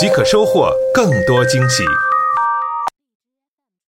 即可收获更多惊喜。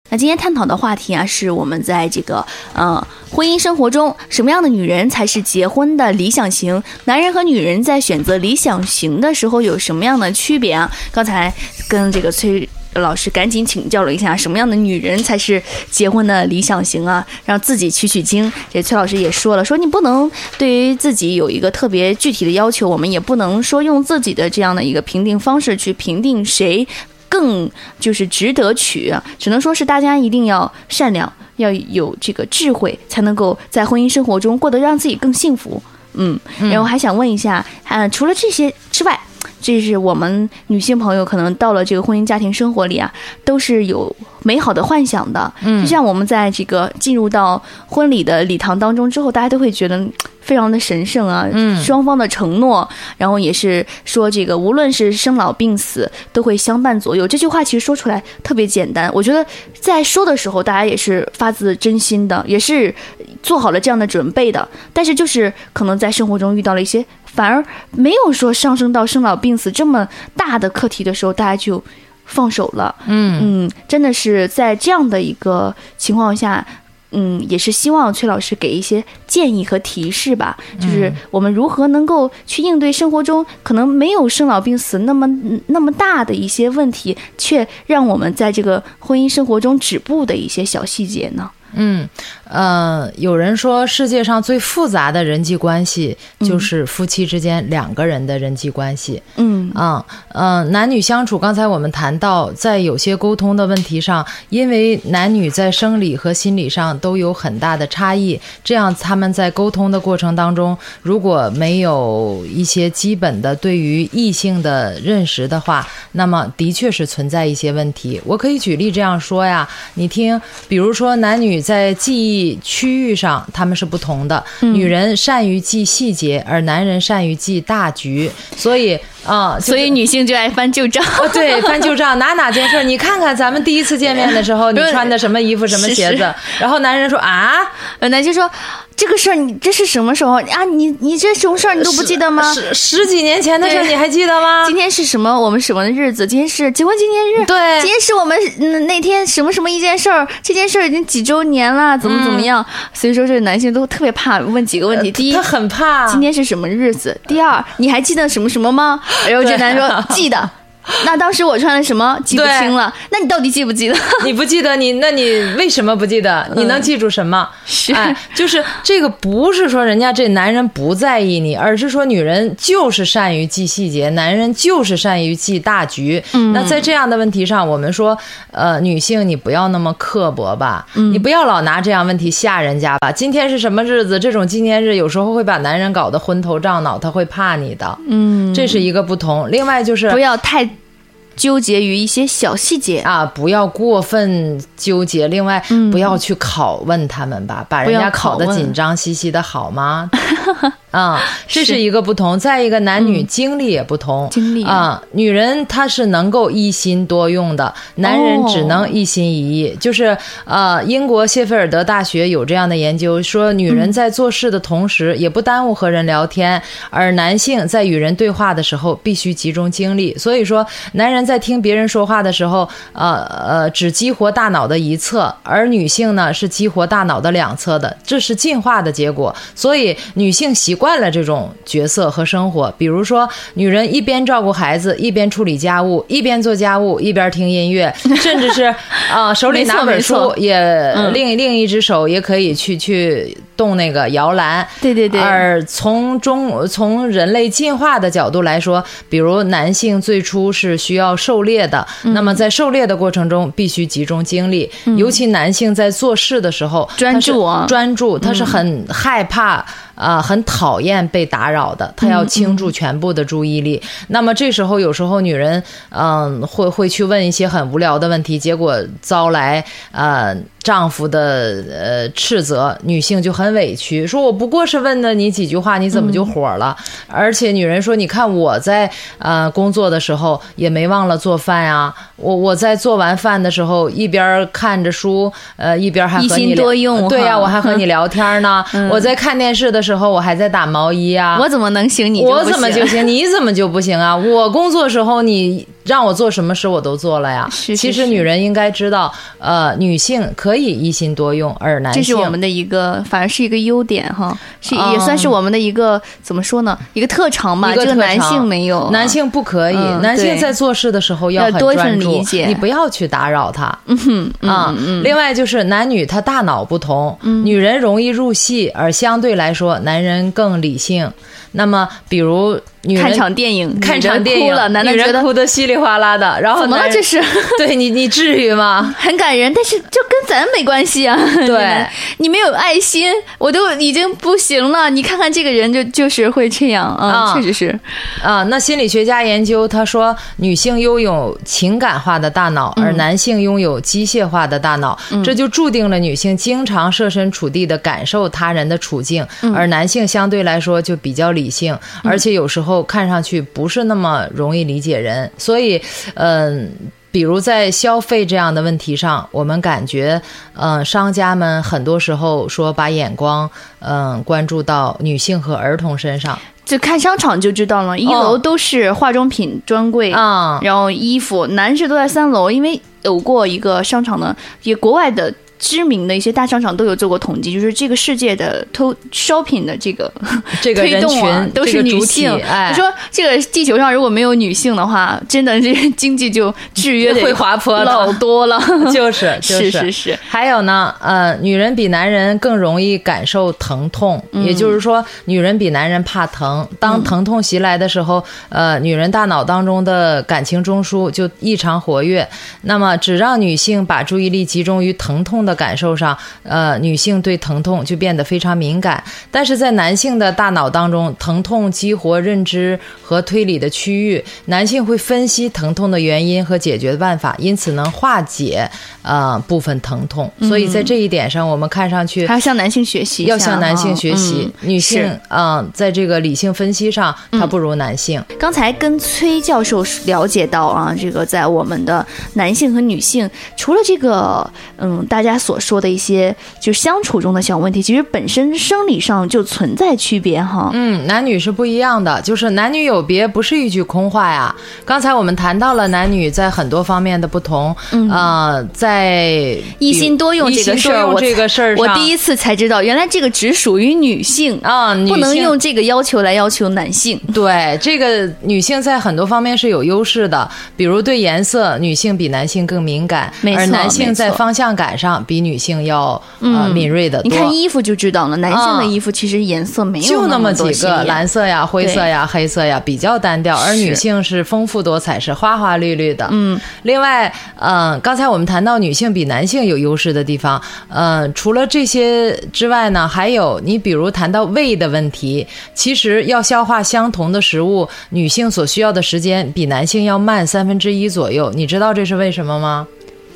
那今天探讨的话题啊，是我们在这个呃婚姻生活中，什么样的女人才是结婚的理想型？男人和女人在选择理想型的时候有什么样的区别啊？刚才跟这个崔老师赶紧请教了一下，什么样的女人才是结婚的理想型啊？让自己取取经。这崔老师也说了，说你不能对于自己有一个特别具体的要求，我们也不能说用自己的这样的一个评定方式去评定谁。更就是值得娶，只能说是大家一定要善良，要有这个智慧，才能够在婚姻生活中过得让自己更幸福。嗯，然后还想问一下，呃，除了这些之外，这是我们女性朋友可能到了这个婚姻家庭生活里啊，都是有美好的幻想的。嗯，就像我们在这个进入到婚礼的礼堂当中之后，大家都会觉得。非常的神圣啊，嗯，双方的承诺，然后也是说这个无论是生老病死都会相伴左右。这句话其实说出来特别简单，我觉得在说的时候大家也是发自真心的，也是做好了这样的准备的。但是就是可能在生活中遇到了一些反而没有说上升到生老病死这么大的课题的时候，大家就放手了。嗯嗯，真的是在这样的一个情况下。嗯，也是希望崔老师给一些建议和提示吧，就是我们如何能够去应对生活中可能没有生老病死那么那么大的一些问题，却让我们在这个婚姻生活中止步的一些小细节呢？嗯，呃，有人说世界上最复杂的人际关系就是夫妻之间两个人的人际关系。嗯，啊，嗯，男女相处，刚才我们谈到，在有些沟通的问题上，因为男女在生理和心理上都有很大的差异，这样他们在沟通的过程当中，如果没有一些基本的对于异性的认识的话，那么的确是存在一些问题。我可以举例这样说呀，你听，比如说男女。在记忆区域上，他们是不同的。女人善于记细节，而男人善于记大局。所以啊，所以女性就爱翻旧账。对，翻旧账，哪哪件事？你看看咱们第一次见面的时候，你穿的什么衣服、什么鞋子？然后男人说啊，男性说。这个事儿你这是什么时候啊？你你这什么事儿你都不记得吗？十十几年前的事儿你还记得吗？今天是什么我们什么的日子？今天是结婚纪念日。对，今天是我们那天什么什么一件事儿？这件事儿已经几周年了，怎么怎么样？所以说这个男性都特别怕问几个问题。第一，他很怕今天是什么日子？第二，你还记得什么什么吗？然后这男说记得。那当时我穿了什么记不清了？那你到底记不记得？你不记得你？那你为什么不记得？你能记住什么？是，就是这个不是说人家这男人不在意你，而是说女人就是善于记细节，男人就是善于记大局。那在这样的问题上，我们说，呃，女性你不要那么刻薄吧，你不要老拿这样问题吓人家吧。今天是什么日子？这种纪念日有时候会把男人搞得昏头胀脑，他会怕你的。嗯，这是一个不同。另外就是不要太。纠结于一些小细节啊，不要过分纠结。另外，不要去拷问他们吧，把人家考得紧张兮兮的，好吗？啊，这是一个不同。再一个，男女经历也不同。经历啊，女人她是能够一心多用的，男人只能一心一意。就是呃，英国谢菲尔德大学有这样的研究，说女人在做事的同时也不耽误和人聊天，而男性在与人对话的时候必须集中精力。所以说，男人在听别人说话的时候，呃呃，只激活大脑的一侧，而女性呢是激活大脑的两侧的，这是进化的结果。所以女性习。惯了这种角色和生活，比如说，女人一边照顾孩子，一边处理家务，一边做家务，一边听音乐，甚至是啊，手里拿本书，也另另一只手也可以去去动那个摇篮。对对对。而从中从人类进化的角度来说，比如男性最初是需要狩猎的，那么在狩猎的过程中必须集中精力，尤其男性在做事的时候专注专注，他是很害怕。啊、很讨厌被打扰的，她要倾注全部的注意力。那么这时候有时候女人嗯、会会去问一些很无聊的问题，结果遭来呃丈夫的呃斥责，女性就很委屈，说我不过是问了你几句话，你怎么就火了？而且女人说，你看我在呃工作的时候也没忘了做饭呀，我我在做完饭的时候一边看着书，呃一边还和一心你多用对呀、哈我还和你聊天呢。我在看电视的时候，我还在打毛衣啊。我怎么能行？你我怎么就行？你怎么就不行啊？我工作时候你让我做什么事我都做了呀。是是其实女人应该知道，呃，女性可以一心多用，而男性这是我们的一个，反而是一个优点哈，是嗯也算是我们的一个怎么说呢？一个特长吧。一个特这个男长性没有啊，男性不可以，嗯男性在做事的时候很要多一份专注理解你不要去打扰他。嗯哼啊，嗯另外就是男女他大脑不同，女人容易入戏，而相对来说男人更理性。那么，比如女人看场电影，看场电影，哭了，男的觉得哭得稀里哗啦的，然后怎么了？这是 对你，你至于吗？很感人，但是就跟咱没关系啊。对你没有爱心，我都已经不行了。你看看这个人就就是会这样啊，啊确实是。啊，那心理学家研究，他说女性拥有情感化的大脑，而男性拥有机械化的大脑，这就注定了女性经常设身处地的感受他人的处境，而男性相对来说就比较理性，而且有时候看上去不是那么容易理解人，所以，嗯、比如在消费这样的问题上，我们感觉，嗯、商家们很多时候说把眼光，嗯、关注到女性和儿童身上，就看商场就知道了，一楼都是化妆品专柜，啊、然后衣服，男士都在三楼，因为有过一个商场的，也国外的。知名的一些大商场都有做过统计，就是这个世界的偷 shopping 的这个这个人推动群、啊，都是女性。哎，你说这个地球上如果没有女性的话，真的这经济就制约 会滑坡老多了。就是就是是是，还有呢，呃，女人比男人更容易感受疼痛，嗯也就是说，女人比男人怕疼。当疼痛袭来的时候，呃，女人大脑当中的感情中枢就异常活跃。那么，只让女性把注意力集中于疼痛的感受上，呃，女性对疼痛就变得非常敏感。但是在男性的大脑当中，疼痛激活认知和推理的区域，男性会分析疼痛的原因和解决的办法，因此能化解呃部分疼痛。所以在这一点上，我们看上去还要向男性学习要向男性学习，嗯女性是嗯、在这个理性分析上，她不如男性。刚才跟崔教授了解到啊，这个在我们的男性和女性，除了这个嗯大家所说的一些就相处中的小问题，其实本身生理上就存在区别哈。嗯，男女是不一样的，就是男女有别，不是一句空话呀。刚才我们谈到了男女在很多方面的不同，嗯、呃，在一心多用这个事儿，我这个事儿上，我第一次才知道，原来这个只属于女性啊，女不能用这个要求来要求男性。对，这个女性在很多方面是有优势的，比如对颜色，女性比男性更敏感，而男性在方向感上比女性要、呃敏锐的多。你看衣服就知道了，男性的啊衣服其实颜色没有就那么么几个，蓝色呀、灰色呀、黑色呀，比较单调，而女性是丰富多彩，是花花绿绿的。嗯，另外，嗯、刚才我们谈到女性比男性有优势的地方，嗯、除了这些之外呢，还有你比如谈到胃的问题，其实要消化相同的食物，女性所需要的时间比男性要慢三分之一左右。你知道这是为什么吗？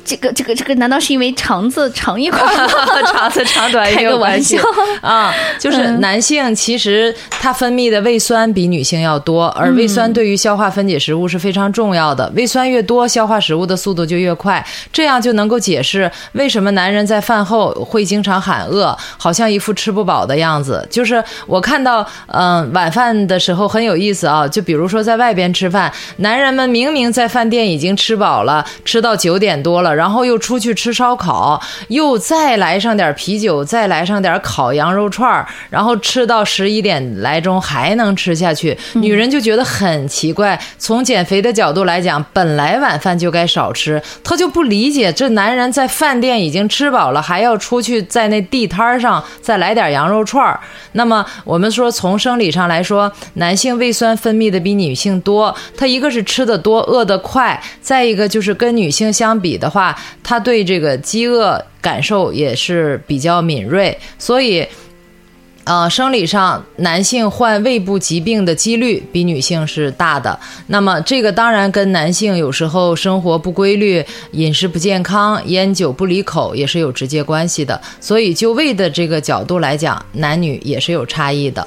这个这个这个，难道是因为肠子长一块儿吗？肠子长短也开个关系笑啊，就是男性其实他分泌的胃酸比女性要多，而胃酸对于消化分解食物是非常重要的。胃酸越多，消化食物的速度就越快，这样就能够解释为什么男人在饭后会经常喊饿，好像一副吃不饱的样子。就是我看到，嗯、晚饭的时候很有意思啊，就比如说在外边吃饭，男人们明明在饭店已经吃饱了，吃到九点多了。然后又出去吃烧烤，又再来上点啤酒，再来上点烤羊肉串儿，然后吃到十一点来钟还能吃下去，女人就觉得很奇怪。从减肥的角度来讲，本来晚饭就该少吃，她就不理解这男人在饭店已经吃饱了，还要出去在那地摊上再来点羊肉串儿。那么我们说从生理上来说，男性胃酸分泌的比女性多，他一个是吃的多，饿得快，再一个就是跟女性相比的话。他对这个饥饿感受也是比较敏锐，所以。呃，生理上男性患胃部疾病的几率比女性是大的。那么这个当然跟男性有时候生活不规律、饮食不健康、烟酒不离口也是有直接关系的。所以就胃的这个角度来讲，男女也是有差异的。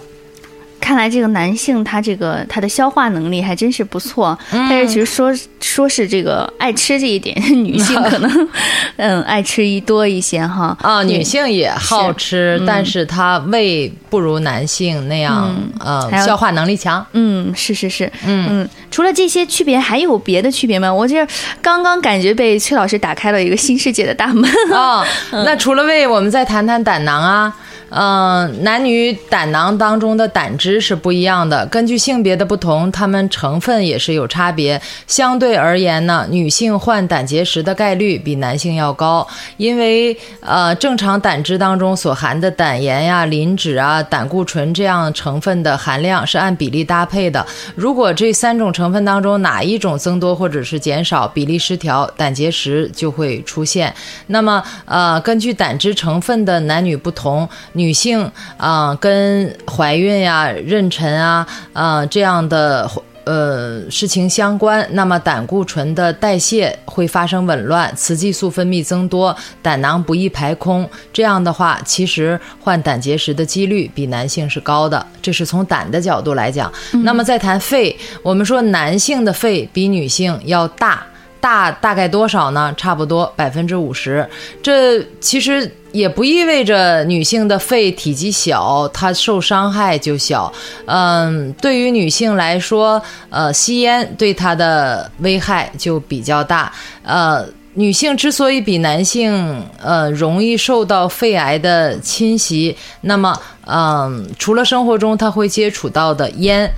看来这个男性他这个他的消化能力还真是不错，但是其实说说是这个爱吃这一点，女性可能 嗯爱吃一多一些哈。啊，女性也好吃，但是她胃不如男性那样呃消化能力强。嗯，是是是，嗯嗯。除了这些区别，还有别的区别吗？我这刚刚感觉被崔老师打开了一个新世界的大门啊。那除了胃，我们再谈谈胆囊啊。嗯，男女胆囊当中的胆汁是不一样的，根据性别的不同，它们成分也是有差别。相对而言呢，女性患胆结石的概率比男性要高，因为呃，正常胆汁当中所含的胆盐呀、磷脂啊、胆固醇这样成分的含量是按比例搭配的。如果这三种成分当中哪一种增多或者是减少，比例失调，胆结石就会出现。那么呃，根据胆汁成分的男女不同。女性啊，跟怀孕呀、妊娠啊、啊这样的呃事情相关，那么胆固醇的代谢会发生紊乱，雌激素分泌增多，胆囊不易排空。这样的话，其实患胆结石的几率比男性是高的。这是从胆的角度来讲。那么再谈肺，我们说男性的肺比女性要大。大大概多少呢？差不多百分之五十。这其实也不意味着女性的肺体积小，她受伤害就小。嗯，对于女性来说，呃，吸烟对她的危害就比较大。呃，女性之所以比男性呃容易受到肺癌的侵袭，那么嗯，除了生活中她会接触到的烟。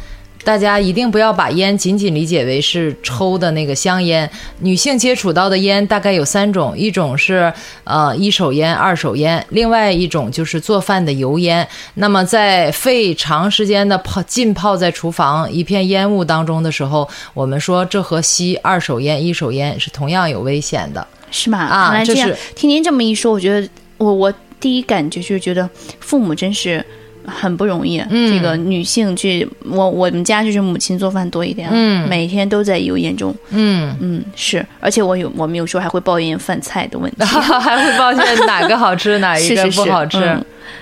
大家一定不要把烟仅仅理解为是抽的那个香烟。女性接触到的烟大概有三种，一种是呃一手烟、二手烟，另外一种就是做饭的油烟。那么在肺长时间的泡浸泡在厨房一片烟雾当中的时候，我们说这和吸二手烟、一手烟是同样有危险的，是吗？啊，这样听您这么一说，我觉得我我第一感觉就是觉得父母真是。很不容易，这个女性去，我我们家就是母亲做饭多一点，嗯，每天都在油烟中，嗯。嗯是，而且我有我们有时候还会抱怨饭菜的问题，还会抱怨哪个好吃哪一个不好吃。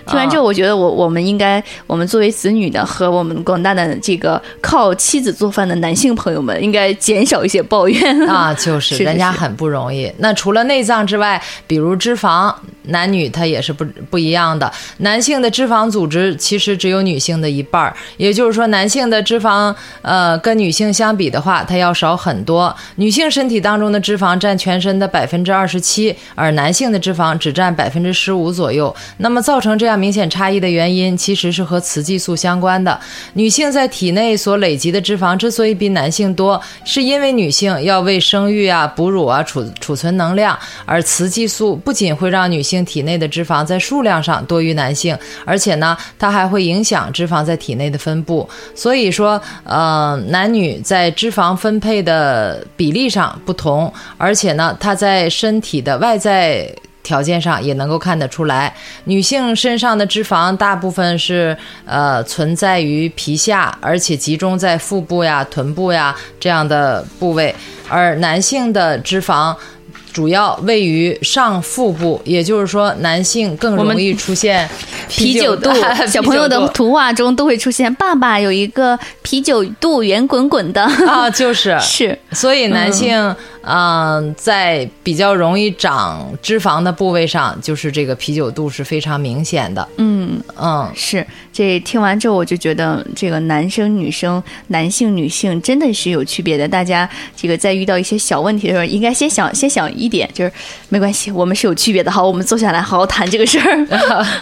听完之后，我觉得我我们应该，我们作为子女的和我们广大的这个靠妻子做饭的男性朋友们，应该减少一些抱怨啊。就是人家很不容易。那除了内脏之外，比如脂肪，男女它也是不不一样的。男性的脂肪组织其实只有女性的一半儿，也就是说，男性的脂肪呃跟女性相比的话，它要少很多。女性身体当中的脂肪占全身的百分之二十七，而男性的脂肪只占百分之十五左右。那么造成这样明显差异的原因，其实是和雌激素相关的。女性在体内所累积的脂肪之所以比男性多，是因为女性要为生育啊、哺乳啊储储存能量，而雌激素不仅会让女性体内的脂肪在数量上多于男性，而且呢，它还会影响脂肪在体内的分布。所以说，呃，男女在脂肪分配的比例上不同，而且呢，它在身体的外在。条件上也能够看得出来，女性身上的脂肪大部分是呃存在于皮下，而且集中在腹部呀、臀部呀这样的部位，而男性的脂肪。主要位于上腹部，也就是说，男性更容易出现 啤酒肚。小朋友的图画中都会出现爸爸有一个啤酒肚，圆滚滚的啊，就是 是。所以男性嗯，在比较容易长脂肪的部位上，就是这个啤酒肚是非常明显的。嗯嗯，是。这听完之后，我就觉得这个男生女生、男性女性真的是有区别的。大家这个在遇到一些小问题的时候，应该先想先想一。点就是没关系，我们是有区别的。好，我们坐下来好好谈这个事儿，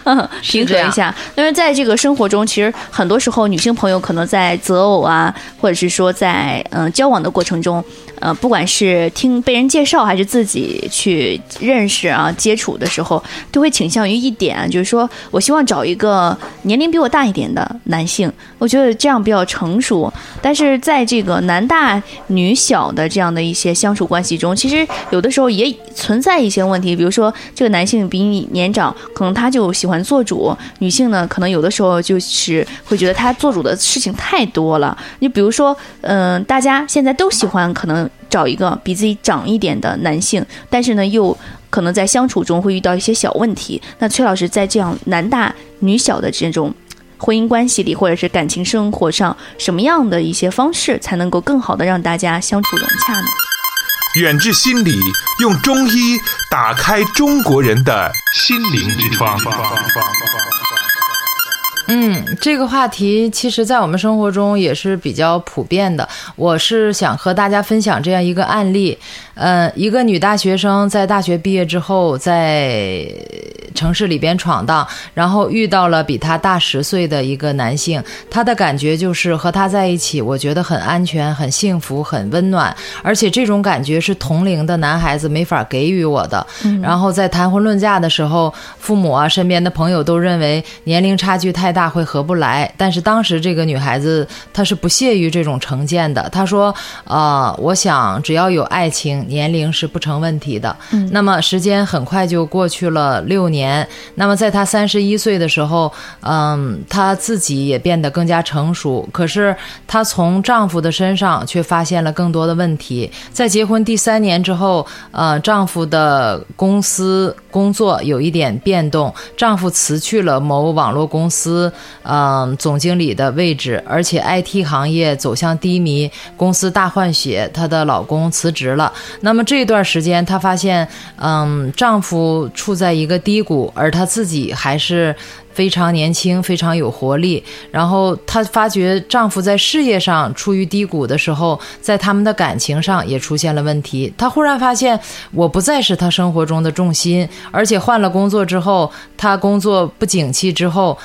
平和一下。但是在这个生活中，其实很多时候女性朋友可能在择偶啊，或者是说在嗯交往的过程中，呃，不管是听被人介绍还是自己去认识啊接触的时候，都会倾向于一点，就是说我希望找一个年龄比我大一点的男性，我觉得这样比较成熟。但是在这个男大女小的这样的一些相处关系中，其实有的时候也存在一些问题，比如说这个男性比你年长，可能他就喜欢做主；女性呢，可能有的时候就是会觉得他做主的事情太多了。你比如说，嗯、大家现在都喜欢可能找一个比自己长一点的男性，但是呢，又可能在相处中会遇到一些小问题。那崔老师在这样男大女小的这种婚姻关系里，或者是感情生活上，什么样的一些方式才能够更好的让大家相处融洽呢？远志心理用中医打开中国人的心灵之窗。嗯，这个话题其实，在我们生活中也是比较普遍的。我是想和大家分享这样一个案例，呃，一个女大学生在大学毕业之后，在城市里边闯荡，然后遇到了比她大十岁的一个男性，她的感觉就是和他在一起，我觉得很安全、很幸福、很温暖，而且这种感觉是同龄的男孩子没法给予我的。然后在谈婚论嫁的时候，父母啊、身边的朋友都认为年龄差距太大会合不来，但是当时这个女孩子她是不屑于这种成见的。她说：“呃，我想只要有爱情，年龄是不成问题的。”那么时间很快就过去了六年。那么在她三十一岁的时候，嗯，她自己也变得更加成熟。可是她从丈夫的身上却发现了更多的问题。在结婚第三年之后，呃，丈夫的公司工作有一点变动，丈夫辞去了某网络公司，嗯、总经理的位置，而且 IT 行业走向低迷，公司大换血，她的老公辞职了。那么这段时间，她发现，嗯，丈夫处在一个低谷，而她自己还是。非常年轻，非常有活力。然后她发觉丈夫在事业上处于低谷的时候，在他们的感情上也出现了问题。她忽然发现，我不再是她生活中的重心，而且换了工作之后，她工作不景气之后。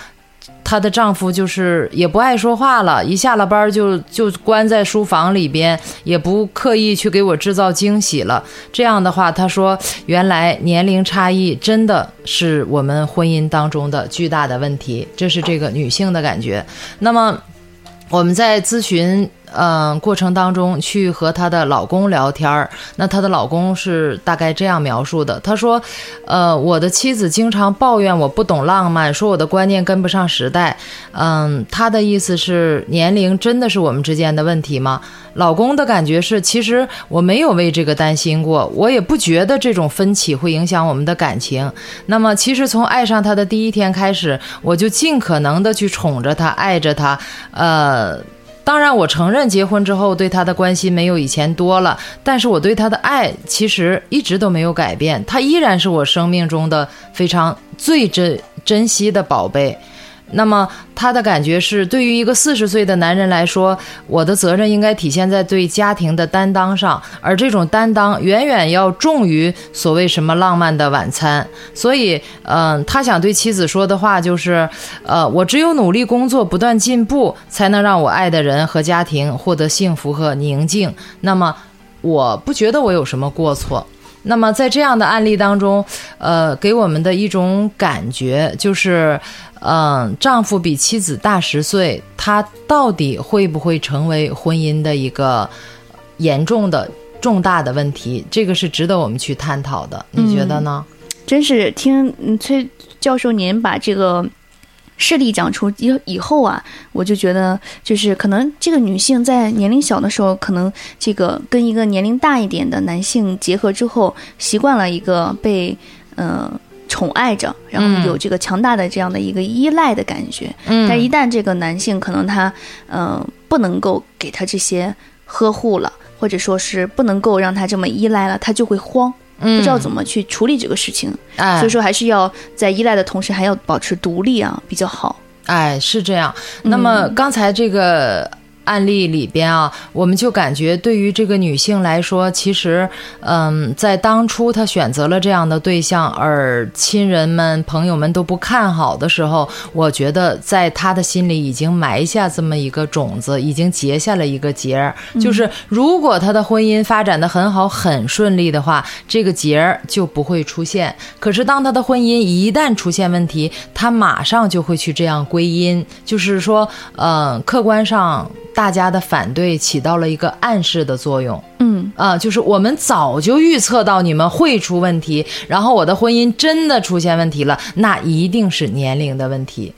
她的丈夫就是也不爱说话了，一下了班就就关在书房里边，也不刻意去给我制造惊喜了。这样的话，她说，原来年龄差异真的是我们婚姻当中的巨大的问题，这是这个女性的感觉。那么我们在咨询。嗯、过程当中去和她的老公聊天儿，那她的老公是大概这样描述的：他说，呃，我的妻子经常抱怨我不懂浪漫，说我的观念跟不上时代。嗯，他的意思是年龄真的是我们之间的问题吗？老公的感觉是，其实我没有为这个担心过，我也不觉得这种分歧会影响我们的感情。那么，其实从爱上他的第一天开始，我就尽可能的去宠着他，爱着他，呃。当然，我承认结婚之后对他的关心没有以前多了，但是我对他的爱其实一直都没有改变，他依然是我生命中的非常最珍珍惜的宝贝。那么他的感觉是，对于一个四十岁的男人来说，我的责任应该体现在对家庭的担当上，而这种担当远远要重于所谓什么浪漫的晚餐。所以，嗯、他想对妻子说的话就是，呃，我只有努力工作，不断进步，才能让我爱的人和家庭获得幸福和宁静。那么，我不觉得我有什么过错。那么在这样的案例当中，呃，给我们的一种感觉就是，嗯、丈夫比妻子大十岁，他到底会不会成为婚姻的一个严重的、重大的问题？这个是值得我们去探讨的，你觉得呢？真是听崔教授您把这个事例讲出以以后啊，我就觉得就是可能这个女性在年龄小的时候，可能这个跟一个年龄大一点的男性结合之后，习惯了一个被呃宠爱着，然后有这个强大的这样的一个依赖的感觉。嗯但一旦这个男性可能他呃不能够给他这些呵护了，或者说是不能够让他这么依赖了，他就会慌。不知道怎么去处理这个事情，哎所以说还是要在依赖的同时，还要保持独立啊，比较好。哎，是这样。那么刚才这个案例里边啊，我们就感觉对于这个女性来说，其实，嗯，在当初她选择了这样的对象，而亲人们、朋友们都不看好的时候，我觉得在她的心里已经埋下这么一个种子，已经结下了一个结儿。就是如果她的婚姻发展的很好、很顺利的话，这个结儿就不会出现。可是当她的婚姻一旦出现问题，她马上就会去这样归因，就是说，嗯，客观上。大家的反对起到了一个暗示的作用，嗯啊，就是我们早就预测到你们会出问题，然后我的婚姻真的出现问题了，那一定是年龄的问题。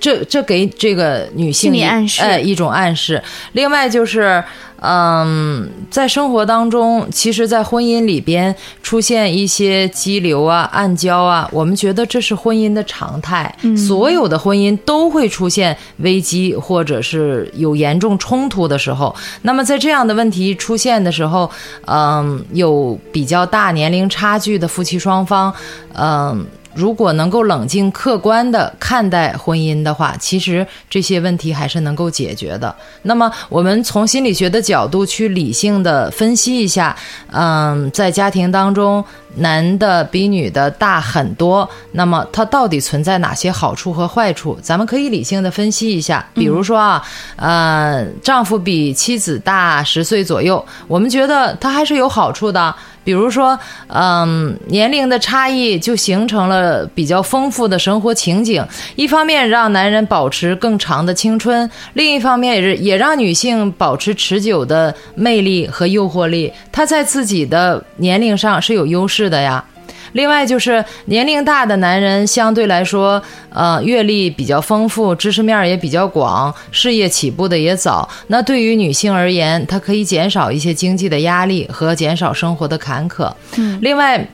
这这给这个女性暗示，哎，一种暗示。另外就是，嗯，在生活当中，其实，在婚姻里边出现一些激流啊、暗礁啊，我们觉得这是婚姻的常态。所有的婚姻都会出现危机，或者是有严重冲突的时候。那么在这样的问题出现的时候，嗯，有比较大年龄差距的夫妻双方，嗯。如果能够冷静客观的看待婚姻的话，其实这些问题还是能够解决的。那么，我们从心理学的角度去理性的分析一下，嗯，在家庭当中，男的比女的大很多，那么它到底存在哪些好处和坏处？咱们可以理性的分析一下。比如说啊，呃，丈夫比妻子大十岁左右，我们觉得他还是有好处的。比如说，嗯，年龄的差异就形成了比较丰富的生活情景。一方面让男人保持更长的青春，另一方面也是也让女性保持持久的魅力和诱惑力。她在自己的年龄上是有优势的呀。另外就是年龄大的男人相对来说，呃，阅历比较丰富，知识面也比较广，事业起步的也早。那对于女性而言，它可以减少一些经济的压力和减少生活的坎坷。嗯，另外，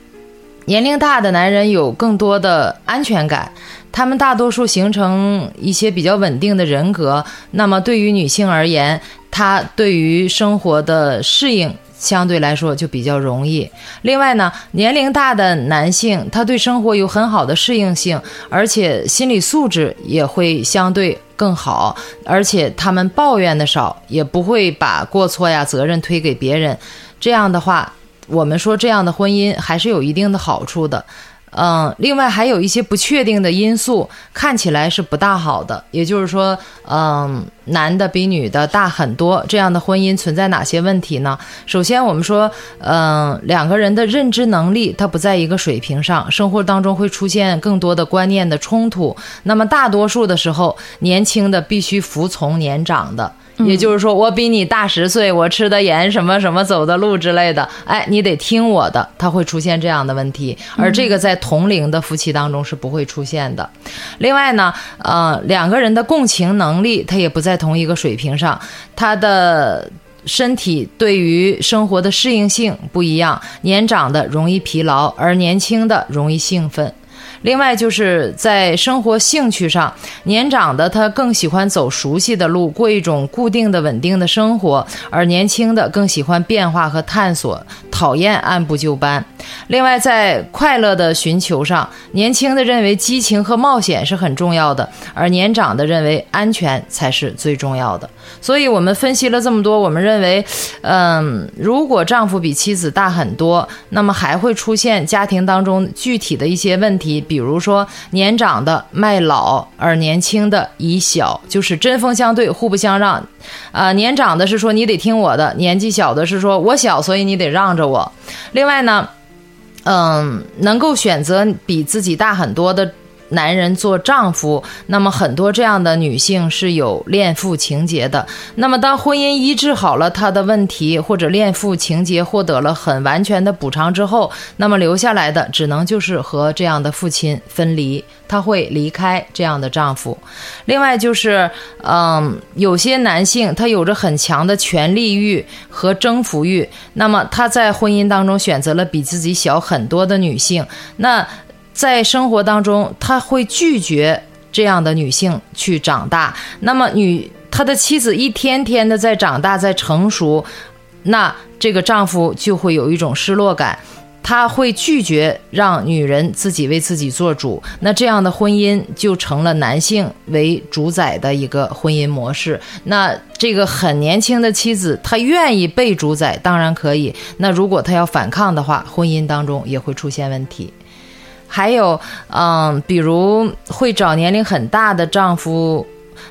年龄大的男人有更多的安全感，他们大多数形成一些比较稳定的人格。那么对于女性而言，她对于生活的适应。相对来说就比较容易。另外呢，年龄大的男性，他对生活有很好的适应性，而且心理素质也会相对更好，而且他们抱怨的少，也不会把过错呀、责任推给别人。这样的话，我们说这样的婚姻还是有一定的好处的。嗯，另外还有一些不确定的因素，看起来是不大好的。也就是说，嗯，男的比女的大很多，这样的婚姻存在哪些问题呢？首先，我们说，嗯，两个人的认知能力它不在一个水平上，生活当中会出现更多的观念的冲突。那么，大多数的时候，年轻的必须服从年长的。也就是说，我比你大十岁，我吃的盐什么什么走的路之类的，哎，你得听我的，他会出现这样的问题，而这个在同龄的夫妻当中是不会出现的。另外呢，呃，两个人的共情能力他也不在同一个水平上，他的身体对于生活的适应性不一样，年长的容易疲劳，而年轻的容易兴奋。另外就是在生活兴趣上，年长的他更喜欢走熟悉的路，过一种固定的、稳定的生活；而年轻的更喜欢变化和探索，讨厌按部就班。另外，在快乐的寻求上，年轻的认为激情和冒险是很重要的，而年长的认为安全才是最重要的。所以，我们分析了这么多，我们认为，嗯，如果丈夫比妻子大很多，那么还会出现家庭当中具体的一些问题。比如说，年长的卖老，而年轻的以小，就是针锋相对，互不相让。啊，年长的是说你得听我的，年纪小的是说我小，所以你得让着我。另外呢，嗯，能够选择比自己大很多的。男人做丈夫，那么很多这样的女性是有恋父情节的。那么当婚姻医治好了她的问题，或者恋父情节获得了很完全的补偿之后，那么留下来的只能就是和这样的父亲分离，她会离开这样的丈夫。另外就是，嗯，有些男性他有着很强的权力欲和征服欲，那么他在婚姻当中选择了比自己小很多的女性，那。在生活当中，他会拒绝这样的女性去长大。那么，女他的妻子一天天的在长大，在成熟，那这个丈夫就会有一种失落感。他会拒绝让女人自己为自己做主，那这样的婚姻就成了男性为主宰的一个婚姻模式。那这个很年轻的妻子，她愿意被主宰，当然可以。那如果她要反抗的话，婚姻当中也会出现问题。还有，嗯，比如会找年龄很大的丈夫。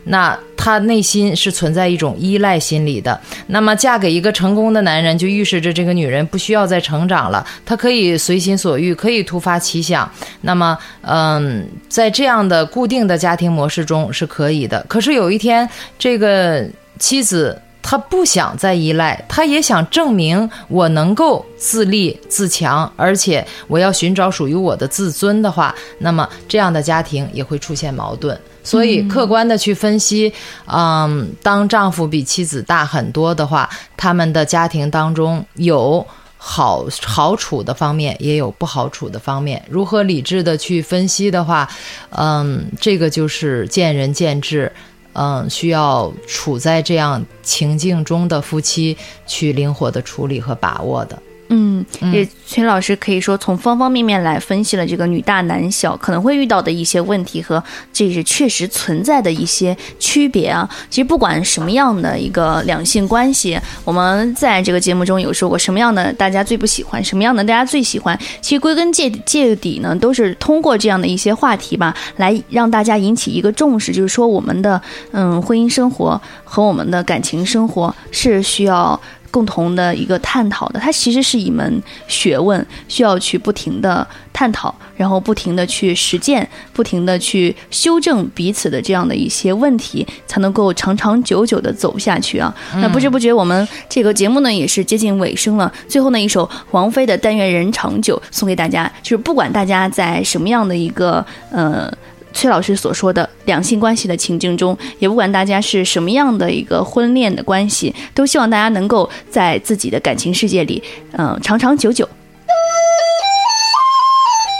那她内心是存在一种依赖心理的。那么嫁给一个成功的男人，就预示着这个女人不需要再成长了，她可以随心所欲，可以突发奇想。那么，嗯，在这样的固定的家庭模式中是可以的。可是有一天，这个妻子她不想再依赖，她也想证明我能够自立自强，而且我要寻找属于我的自尊的话，那么这样的家庭也会出现矛盾。所以，客观的去分析，嗯，当丈夫比妻子大很多的话，他们的家庭当中有好好处的方面，也有不好处的方面。如何理智的去分析的话，嗯，这个就是见仁见智，嗯，需要处在这样情境中的夫妻去灵活的处理和把握的。嗯，也崔老师可以说从方方面面来分析了这个女大男小可能会遇到的一些问题和这是确实存在的一些区别啊。其实不管什么样的一个两性关系，我们在这个节目中有说过什么样的大家最不喜欢，什么样的大家最喜欢。其实归根结结底呢，都是通过这样的一些话题吧，来让大家引起一个重视，就是说我们的嗯婚姻生活和我们的感情生活是需要。共同的一个探讨的，它其实是一门学问，需要去不停的探讨，然后不停的去实践，不停的去修正彼此的这样的一些问题，才能够长长久久的走下去啊。那不知不觉我们这个节目呢也是接近尾声了，最后呢一首王菲的《但愿人长久》送给大家，就是不管大家在什么样的一个呃。崔老师所说的两性关系的情境中，也不管大家是什么样的一个婚恋的关系，都希望大家能够在自己的感情世界里，嗯，长长久久。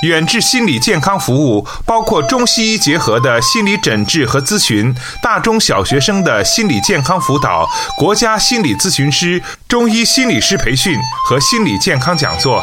远志心理健康服务包括中西医结合的心理诊治和咨询，大中小学生的心理健康辅导，国家心理咨询师、中医心理师培训和心理健康讲座。